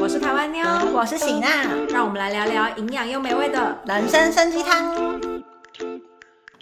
我是台湾妞，我是喜娜，让我们来聊聊营养又美味的人生参鸡汤。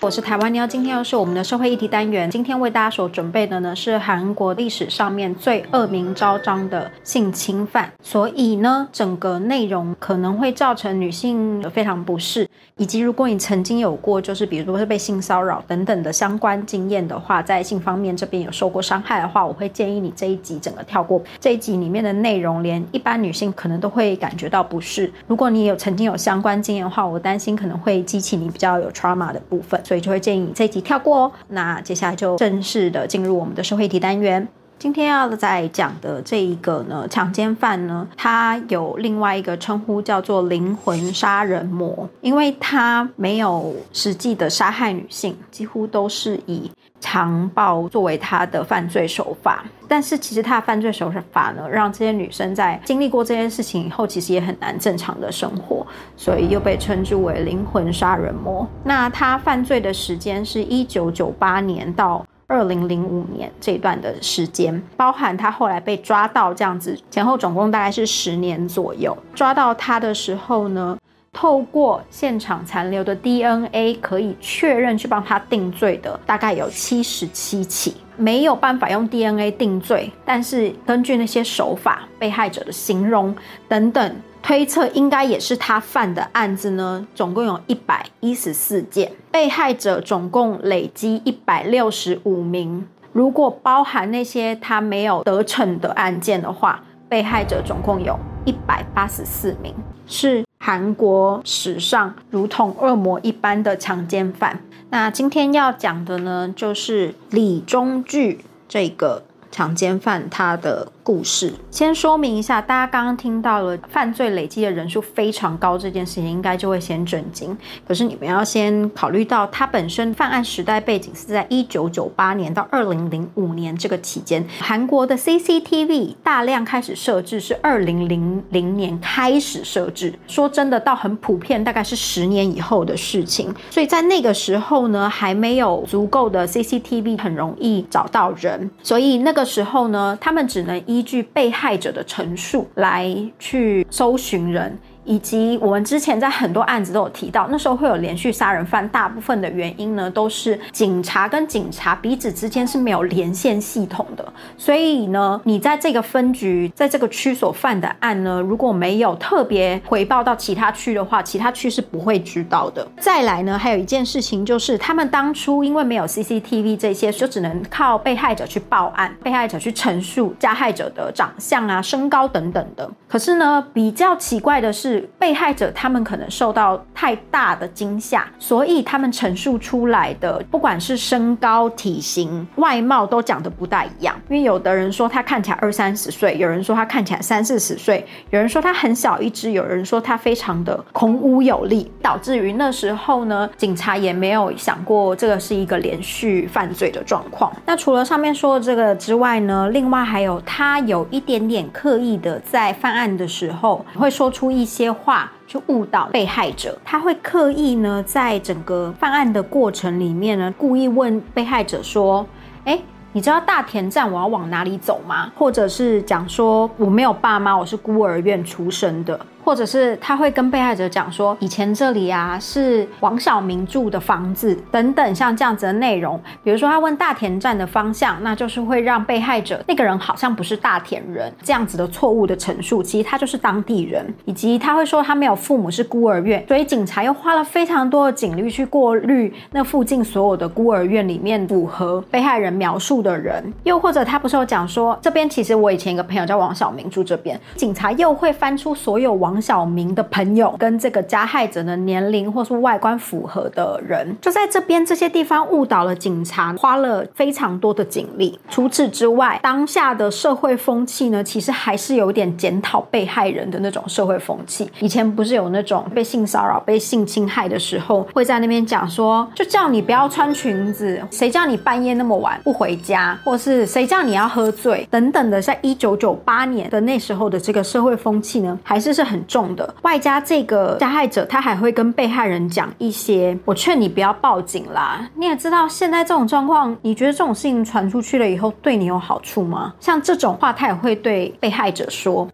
我是台湾妞，今天又是我们的社会议题单元。今天为大家所准备的呢，是韩国历史上面最恶名昭彰的性侵犯，所以呢，整个内容可能会造成女性非常不适，以及如果你曾经有过，就是比如说是被性骚扰等等的相关经验的话，在性方面这边有受过伤害的话，我会建议你这一集整个跳过。这一集里面的内容，连一般女性可能都会感觉到不适。如果你有曾经有相关经验的话，我担心可能会激起你比较有 trauma 的部分。所以就会建议你这一集跳过哦。那接下来就正式的进入我们的社会题单元。今天要再讲的这一个呢，强奸犯呢，他有另外一个称呼叫做灵魂杀人魔，因为他没有实际的杀害女性，几乎都是以强暴作为他的犯罪手法。但是其实他的犯罪手法呢，让这些女生在经历过这件事情以后，其实也很难正常的生活，所以又被称之为灵魂杀人魔。那他犯罪的时间是一九九八年到二零零五年这段的时间，包含他后来被抓到这样子，前后总共大概是十年左右。抓到他的时候呢，透过现场残留的 DNA 可以确认去帮他定罪的，大概有七十七起。没有办法用 DNA 定罪，但是根据那些手法、被害者的形容等等推测，应该也是他犯的案子呢。总共有一百一十四件，被害者总共累积一百六十五名。如果包含那些他没有得逞的案件的话，被害者总共有一百八十四名，是韩国史上如同恶魔一般的强奸犯。那今天要讲的呢，就是李中具这个强奸犯他的故事。先说明一下，大家刚刚听到了犯罪累积的人数非常高这件事情，应该就会先震惊。可是你们要先考虑到，他本身犯案时代背景是在一九九八年到二零零五年这个期间，韩国的 CCTV 大量开始设置是二零零零年开始设置。说真的，到很普遍，大概是十年以后的事情。所以在那个时候呢，还没有足够的 CCTV，很容易找到人。所以那个的时候呢，他们只能依据被害者的陈述来去搜寻人。以及我们之前在很多案子都有提到，那时候会有连续杀人犯，大部分的原因呢都是警察跟警察彼此之间是没有连线系统的，所以呢，你在这个分局在这个区所犯的案呢，如果没有特别回报到其他区的话，其他区是不会知道的。再来呢，还有一件事情就是，他们当初因为没有 CCTV 这些，就只能靠被害者去报案，被害者去陈述加害者的长相啊、身高等等的。可是呢，比较奇怪的是。被害者他们可能受到太大的惊吓，所以他们陈述出来的不管是身高、体型、外貌都讲的不大一样。因为有的人说他看起来二三十岁，有人说他看起来三四十岁，有人说他很小一只，有人说他非常的孔武有力，导致于那时候呢，警察也没有想过这个是一个连续犯罪的状况。那除了上面说的这个之外呢，另外还有他有一点点刻意的在犯案的时候会说出一些。些话去误导被害者，他会刻意呢，在整个犯案的过程里面呢，故意问被害者说：“哎，你知道大田站我要往哪里走吗？”或者是讲说：“我没有爸妈，我是孤儿院出生的。”或者是他会跟被害者讲说，以前这里啊是王小明住的房子等等，像这样子的内容。比如说他问大田站的方向，那就是会让被害者那个人好像不是大田人这样子的错误的陈述，其实他就是当地人。以及他会说他没有父母是孤儿院，所以警察又花了非常多的警力去过滤那附近所有的孤儿院里面符合被害人描述的人。又或者他不是有讲说这边其实我以前一个朋友叫王小明住这边，警察又会翻出所有王。黄晓明的朋友跟这个加害者的年龄或是外观符合的人，就在这边这些地方误导了警察，花了非常多的警力。除此之外，当下的社会风气呢，其实还是有点检讨被害人的那种社会风气。以前不是有那种被性骚扰、被性侵害的时候，会在那边讲说，就叫你不要穿裙子，谁叫你半夜那么晚不回家，或是谁叫你要喝醉等等的。在一九九八年的那时候的这个社会风气呢，还是是很。重的。外加这个加害者他还会跟被害人讲一些：“我劝你不要报警啦。”你也知道现在这种状况，你觉得这种事情传出去了以后对你有好处吗？像这种话，他也会对被害者说。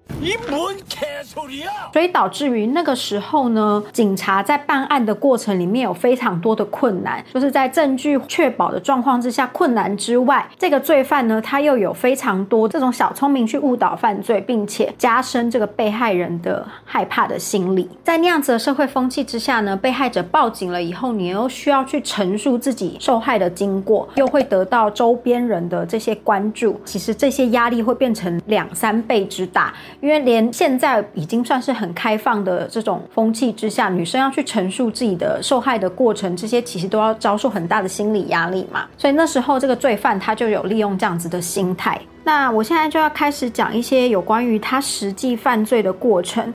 所以导致于那个时候呢，警察在办案的过程里面有非常多的困难，就是在证据确保的状况之下，困难之外，这个罪犯呢，他又有非常多这种小聪明去误导犯罪，并且加深这个被害人的害怕的心理。在那样子的社会风气之下呢，被害者报警了以后，你又需要去陈述自己受害的经过，又会得到周边人的这些关注，其实这些压力会变成两三倍之大。因为连现在已经算是很开放的这种风气之下，女生要去陈述自己的受害的过程，这些其实都要遭受很大的心理压力嘛。所以那时候这个罪犯他就有利用这样子的心态。那我现在就要开始讲一些有关于他实际犯罪的过程，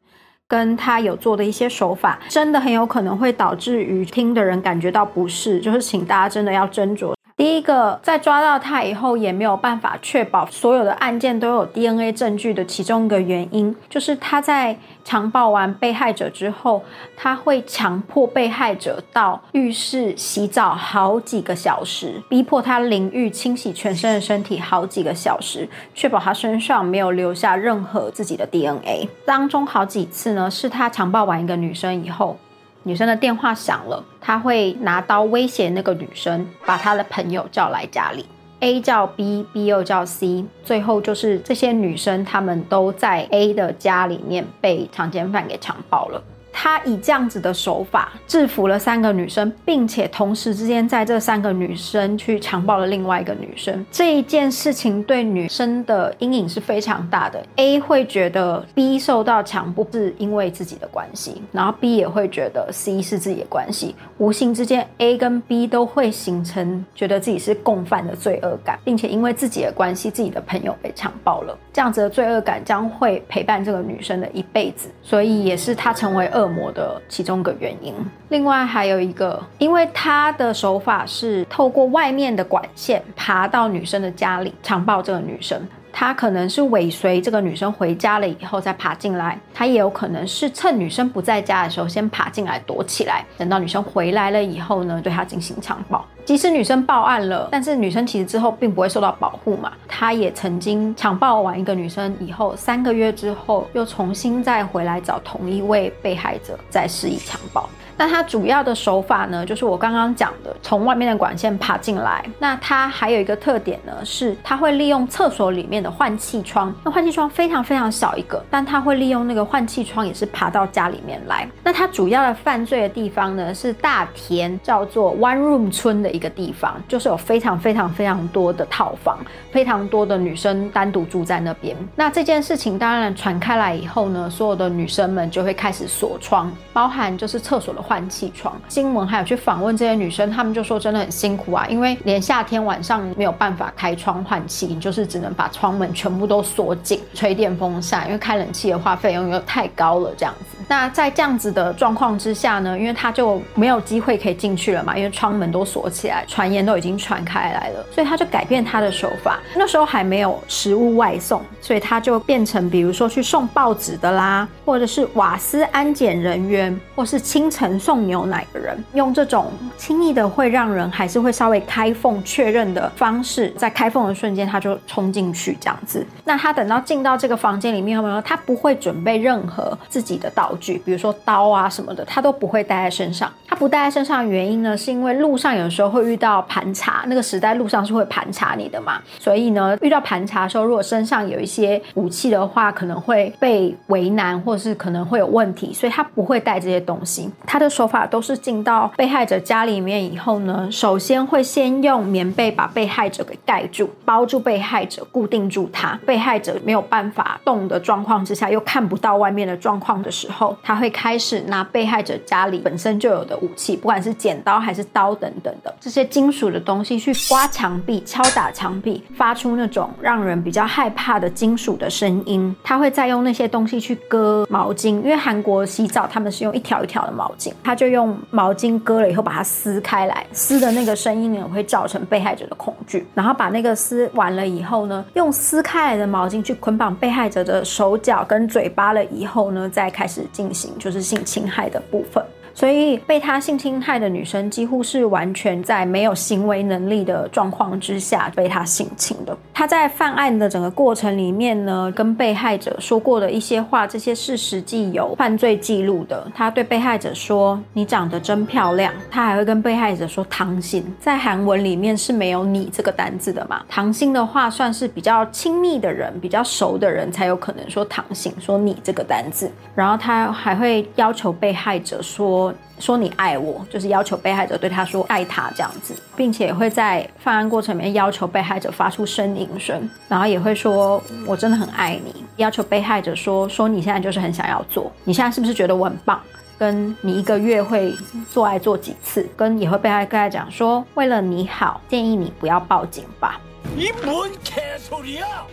跟他有做的一些手法，真的很有可能会导致于听的人感觉到不适，就是请大家真的要斟酌。第一个，在抓到他以后，也没有办法确保所有的案件都有 DNA 证据的其中一个原因，就是他在强暴完被害者之后，他会强迫被害者到浴室洗澡好几个小时，逼迫他淋浴清洗全身的身体好几个小时，确保他身上没有留下任何自己的 DNA。当中好几次呢，是他强暴完一个女生以后。女生的电话响了，他会拿刀威胁那个女生，把他的朋友叫来家里。A 叫 B，B 又叫 C，最后就是这些女生，她们都在 A 的家里面被强奸犯给强暴了。他以这样子的手法制服了三个女生，并且同时之间在这三个女生去强暴了另外一个女生。这一件事情对女生的阴影是非常大的。A 会觉得 B 受到强迫是因为自己的关系，然后 B 也会觉得 C 是自己的关系。无形之间，A 跟 B 都会形成觉得自己是共犯的罪恶感，并且因为自己的关系，自己的朋友被强暴了，这样子的罪恶感将会陪伴这个女生的一辈子。所以也是她成为恶。恶魔的其中一个原因，另外还有一个，因为他的手法是透过外面的管线爬到女生的家里强暴这个女生。他可能是尾随这个女生回家了以后再爬进来，他也有可能是趁女生不在家的时候先爬进来躲起来，等到女生回来了以后呢，对她进行强暴。即使女生报案了，但是女生其实之后并不会受到保护嘛。他也曾经强暴完一个女生以后，三个月之后又重新再回来找同一位被害者再施以强暴。那他主要的手法呢，就是我刚刚讲的，从外面的管线爬进来。那他还有一个特点呢，是他会利用厕所里面的换气窗。那换气窗非常非常小一个，但他会利用那个换气窗，也是爬到家里面来。那他主要的犯罪的地方呢，是大田叫做 One Room 村的一个地方，就是有非常非常非常多的套房，非常多的女生单独住在那边。那这件事情当然传开来以后呢，所有的女生们就会开始锁窗，包含就是厕所的。换气窗新闻还有去访问这些女生，她们就说真的很辛苦啊，因为连夏天晚上没有办法开窗换气，你就是只能把窗门全部都锁紧，吹电风扇，因为开冷气的话费用又太高了这样子。那在这样子的状况之下呢，因为他就没有机会可以进去了嘛，因为窗门都锁起起来，传言都已经传开来了，所以他就改变他的手法。那时候还没有食物外送，所以他就变成比如说去送报纸的啦，或者是瓦斯安检人员，或是清晨送牛奶的人，用这种轻易的会让人还是会稍微开缝确认的方式，在开缝的瞬间他就冲进去这样子。那他等到进到这个房间里面后？他不会准备任何自己的道。具，比如说刀啊什么的，他都不会带在身上。他不带在身上的原因呢，是因为路上有时候会遇到盘查，那个时代路上是会盘查你的嘛。所以呢，遇到盘查的时候，如果身上有一些武器的话，可能会被为难，或是可能会有问题，所以他不会带这些东西。他的手法都是进到被害者家里面以后呢，首先会先用棉被把被害者给盖住，包住被害者，固定住他。被害者没有办法动的状况之下，又看不到外面的状况的时候。他会开始拿被害者家里本身就有的武器，不管是剪刀还是刀等等的，这些金属的东西去刮墙壁、敲打墙壁，发出那种让人比较害怕的金属的声音。他会再用那些东西去割毛巾，因为韩国洗澡他们是用一条一条的毛巾，他就用毛巾割了以后把它撕开来，撕的那个声音呢会造成被害者的恐惧。然后把那个撕完了以后呢，用撕开来的毛巾去捆绑被害者的手脚跟嘴巴了以后呢，再开始进行就是性侵害的部分。所以被他性侵害的女生几乎是完全在没有行为能力的状况之下被他性侵的。他在犯案的整个过程里面呢，跟被害者说过的一些话，这些是实际有犯罪记录的。他对被害者说：“你长得真漂亮。”他还会跟被害者说“唐心”。在韩文里面是没有“你”这个单字的嘛？唐心的话算是比较亲密的人、比较熟的人才有可能说“唐心”，说“你”这个单字。然后他还会要求被害者说。说你爱我，就是要求被害者对他说爱他这样子，并且会在犯案过程里面要求被害者发出呻吟声，然后也会说我真的很爱你，要求被害者说说你现在就是很想要做，你现在是不是觉得我很棒？跟你一个月会做爱做几次？跟也会被害跟他讲说为了你好，建议你不要报警吧。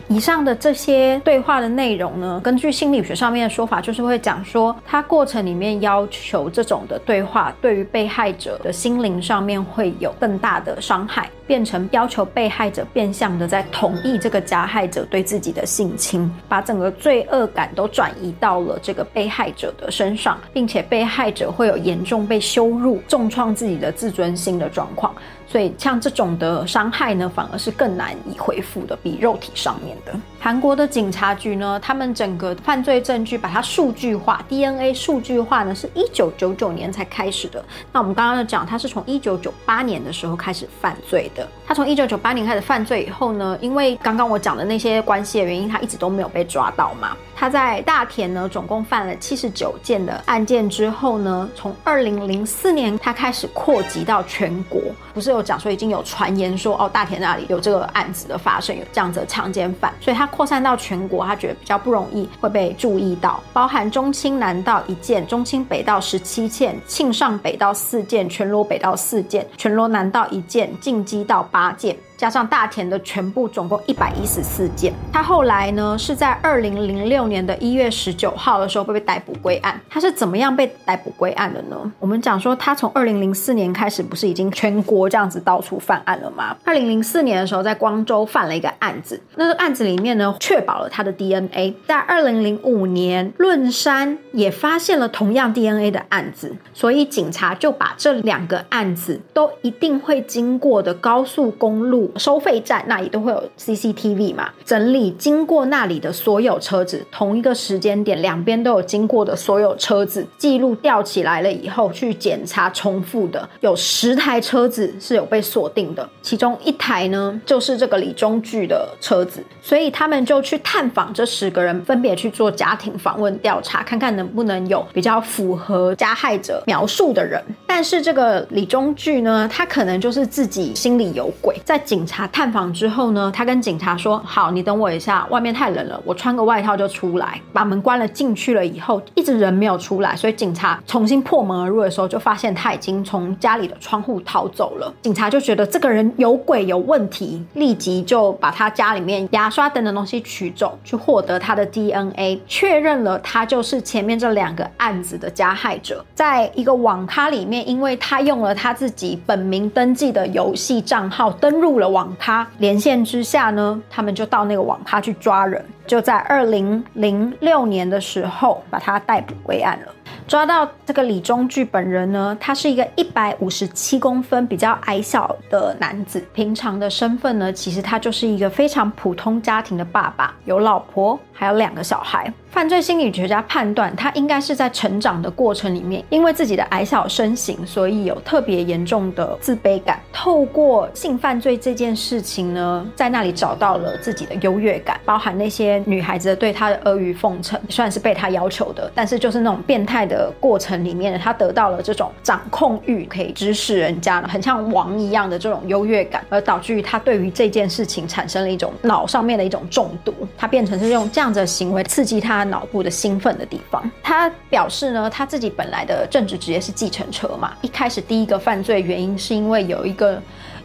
以上的这些对话的内容呢，根据心理学上面的说法，就是会讲说，他过程里面要求这种的对话，对于被害者的心灵上面会有更大的伤害，变成要求被害者变相的在同意这个加害者对自己的性侵，把整个罪恶感都转移到了这个被害者的身上，并且被害者会有严重被羞辱、重创自己的自尊心的状况。所以像这种的伤害呢，反而是更难以恢复的，比肉体上面的。韩国的警察局呢，他们整个犯罪证据把它数据化，DNA 数据化呢，是一九九九年才开始的。那我们刚刚讲，他是从一九九八年的时候开始犯罪的。他从一九九八年开始犯罪以后呢，因为刚刚我讲的那些关系的原因，他一直都没有被抓到嘛。他在大田呢，总共犯了七十九件的案件之后呢，从二零零四年他开始扩及到全国。不是有讲说已经有传言说哦，大田那里有这个案子的发生，有这样子的强奸犯，所以他扩散到全国，他觉得比较不容易会被注意到。包含中清南道一件，中清北道十七件，庆尚北道四件，全罗北道四件，全罗南道一件，晋基道八件。加上大田的全部，总共一百一十四件。他后来呢，是在二零零六年的一月十九号的时候被被逮捕归案。他是怎么样被逮捕归案的呢？我们讲说，他从二零零四年开始，不是已经全国这样子到处犯案了吗？二零零四年的时候，在光州犯了一个案子，那个案子里面呢，确保了他的 DNA。在二零零五年，论山也发现了同样 DNA 的案子，所以警察就把这两个案子都一定会经过的高速公路。收费站那里都会有 CCTV 嘛，整理经过那里的所有车子，同一个时间点两边都有经过的所有车子记录吊起来了以后，去检查重复的，有十台车子是有被锁定的，其中一台呢就是这个李中巨的车子，所以他们就去探访这十个人，分别去做家庭访问调查，看看能不能有比较符合加害者描述的人。但是这个李中巨呢，他可能就是自己心里有鬼，在警。警察探访之后呢，他跟警察说：“好，你等我一下，外面太冷了，我穿个外套就出来。”把门关了进去了以后，一直人没有出来，所以警察重新破门而入的时候，就发现他已经从家里的窗户逃走了。警察就觉得这个人有鬼有问题，立即就把他家里面牙刷等等东西取走，去获得他的 DNA，确认了他就是前面这两个案子的加害者。在一个网咖里面，因为他用了他自己本名登记的游戏账号登录了。网咖连线之下呢，他们就到那个网咖去抓人，就在二零零六年的时候把他逮捕归案了。抓到这个李中巨本人呢，他是一个一百五十七公分、比较矮小的男子。平常的身份呢，其实他就是一个非常普通家庭的爸爸，有老婆，还有两个小孩。犯罪心理学家判断，他应该是在成长的过程里面，因为自己的矮小身形，所以有特别严重的自卑感。透过性犯罪这件事情呢，在那里找到了自己的优越感，包含那些女孩子对他的阿谀奉承，虽然是被他要求的，但是就是那种变态的。过程里面，他得到了这种掌控欲，可以指使人家，很像王一样的这种优越感，而导致于他对于这件事情产生了一种脑上面的一种中毒，他变成是用这样子的行为刺激他脑部的兴奋的地方。他表示呢，他自己本来的正职职业是计程车嘛，一开始第一个犯罪原因是因为有一个。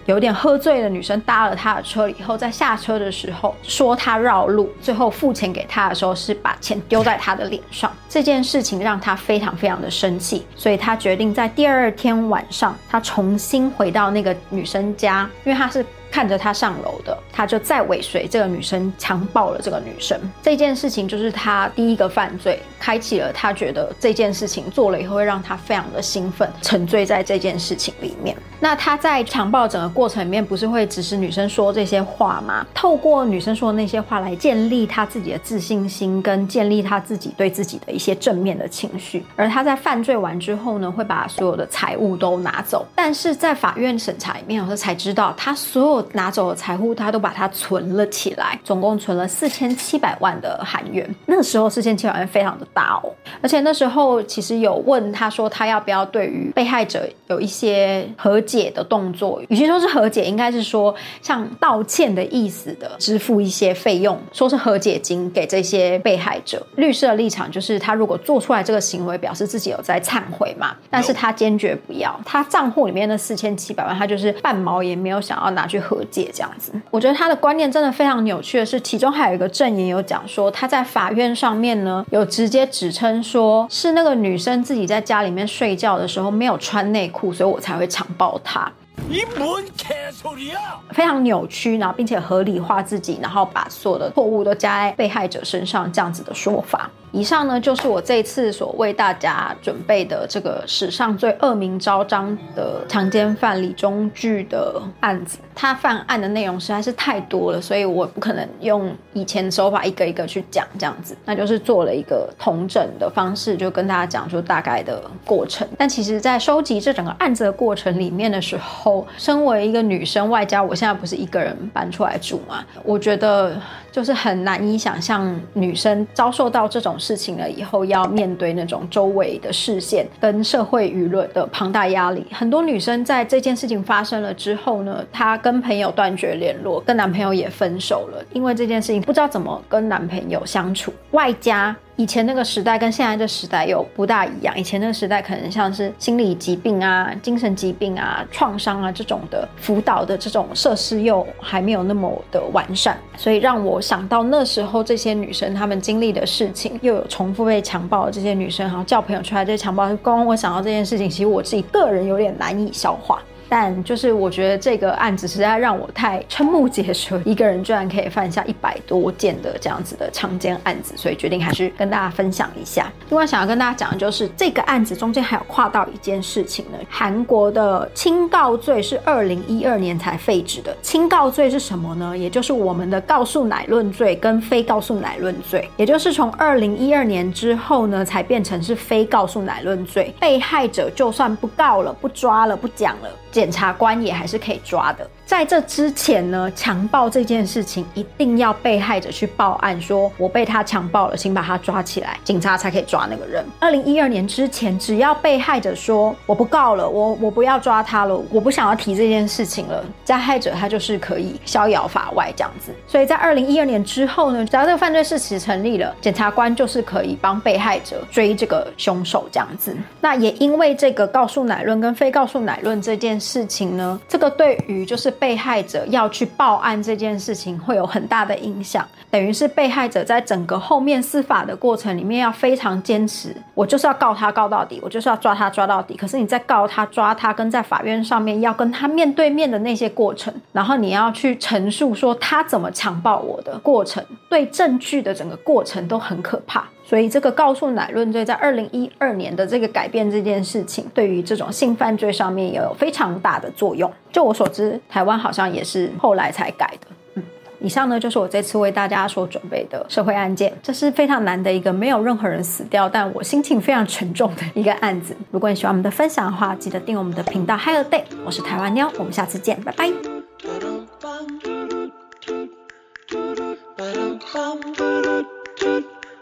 有点喝醉的女生搭了他的车以后，在下车的时候说他绕路，最后付钱给他的时候是把钱丢在他的脸上。这件事情让他非常非常的生气，所以他决定在第二天晚上，他重新回到那个女生家，因为他是。看着他上楼的，他就再尾随这个女生，强暴了这个女生。这件事情就是他第一个犯罪，开启了他觉得这件事情做了以后会让他非常的兴奋，沉醉在这件事情里面。那他在强暴整个过程里面，不是会指使女生说这些话吗？透过女生说的那些话来建立他自己的自信心，跟建立他自己对自己的一些正面的情绪。而他在犯罪完之后呢，会把所有的财物都拿走。但是在法院审查里面，我才知道他所有。拿走的财物，他都把它存了起来，总共存了四千七百万的韩元。那时候四千七百万非常的大哦，而且那时候其实有问他说，他要不要对于被害者有一些和解的动作？与其说是和解，应该是说像道歉的意思的，支付一些费用，说是和解金给这些被害者。律师的立场就是，他如果做出来这个行为，表示自己有在忏悔嘛，但是他坚决不要，他账户里面的四千七百万，他就是半毛也没有想要拿去和。解这样子，我觉得他的观念真的非常扭曲的是，其中还有一个证言有讲说，他在法院上面呢，有直接指称说是那个女生自己在家里面睡觉的时候没有穿内裤，所以我才会强暴她。非常扭曲，然后并且合理化自己，然后把所有的错误都加在被害者身上，这样子的说法。以上呢，就是我这次所为大家准备的这个史上最恶名昭彰的强奸犯李忠巨的案子。他犯案的内容实在是太多了，所以我不可能用以前的手法一个一个去讲这样子。那就是做了一个同整的方式，就跟大家讲出大概的过程。但其实，在收集这整个案子的过程里面的时候，身为一个女生，外加我现在不是一个人搬出来住嘛，我觉得就是很难以想象女生遭受到这种。事情了以后，要面对那种周围的视线跟社会舆论的庞大压力。很多女生在这件事情发生了之后呢，她跟朋友断绝联络，跟男朋友也分手了，因为这件事情不知道怎么跟男朋友相处，外加。以前那个时代跟现在这时代又不大一样。以前那个时代可能像是心理疾病啊、精神疾病啊、创伤啊这种的辅导的这种设施又还没有那么的完善，所以让我想到那时候这些女生她们经历的事情，又有重复被强暴的这些女生，然后叫朋友出来这些强暴，刚刚我想到这件事情，其实我自己个人有点难以消化。但就是我觉得这个案子实在让我太瞠目结舌，一个人居然可以犯下一百多件的这样子的强奸案子，所以决定还是跟大家分享一下。另外想要跟大家讲的就是这个案子中间还有跨到一件事情呢，韩国的轻告罪是二零一二年才废止的。轻告罪是什么呢？也就是我们的告诉乃论罪跟非告诉乃论罪，也就是从二零一二年之后呢，才变成是非告诉乃论罪。被害者就算不告了、不抓了、不讲了。检察官也还是可以抓的。在这之前呢，强暴这件事情一定要被害者去报案，说我被他强暴了，请把他抓起来，警察才可以抓那个人。二零一二年之前，只要被害者说我不告了，我我不要抓他了，我不想要提这件事情了，加害者他就是可以逍遥法外这样子。所以在二零一二年之后呢，只要这个犯罪事实成立了，检察官就是可以帮被害者追这个凶手这样子。那也因为这个告诉乃论跟非告诉乃论这件事情呢，这个对于就是。被害者要去报案这件事情会有很大的影响，等于是被害者在整个后面司法的过程里面要非常坚持，我就是要告他告到底，我就是要抓他抓到底。可是你在告他抓他，跟在法院上面要跟他面对面的那些过程，然后你要去陈述说他怎么强暴我的过程，对证据的整个过程都很可怕。所以这个告诉乃论罪在二零一二年的这个改变这件事情对于这种性犯罪上面也有非常大的作用就我所知台湾好像也是后来才改的以上呢就是我这次为大家所准备的社会案件这是非常难的一个没有任何人死掉但我心情非常沉重的一个案子如果你喜欢我们的分享的话记得订我们的频道 holiday 我是台湾妞我们下次见拜拜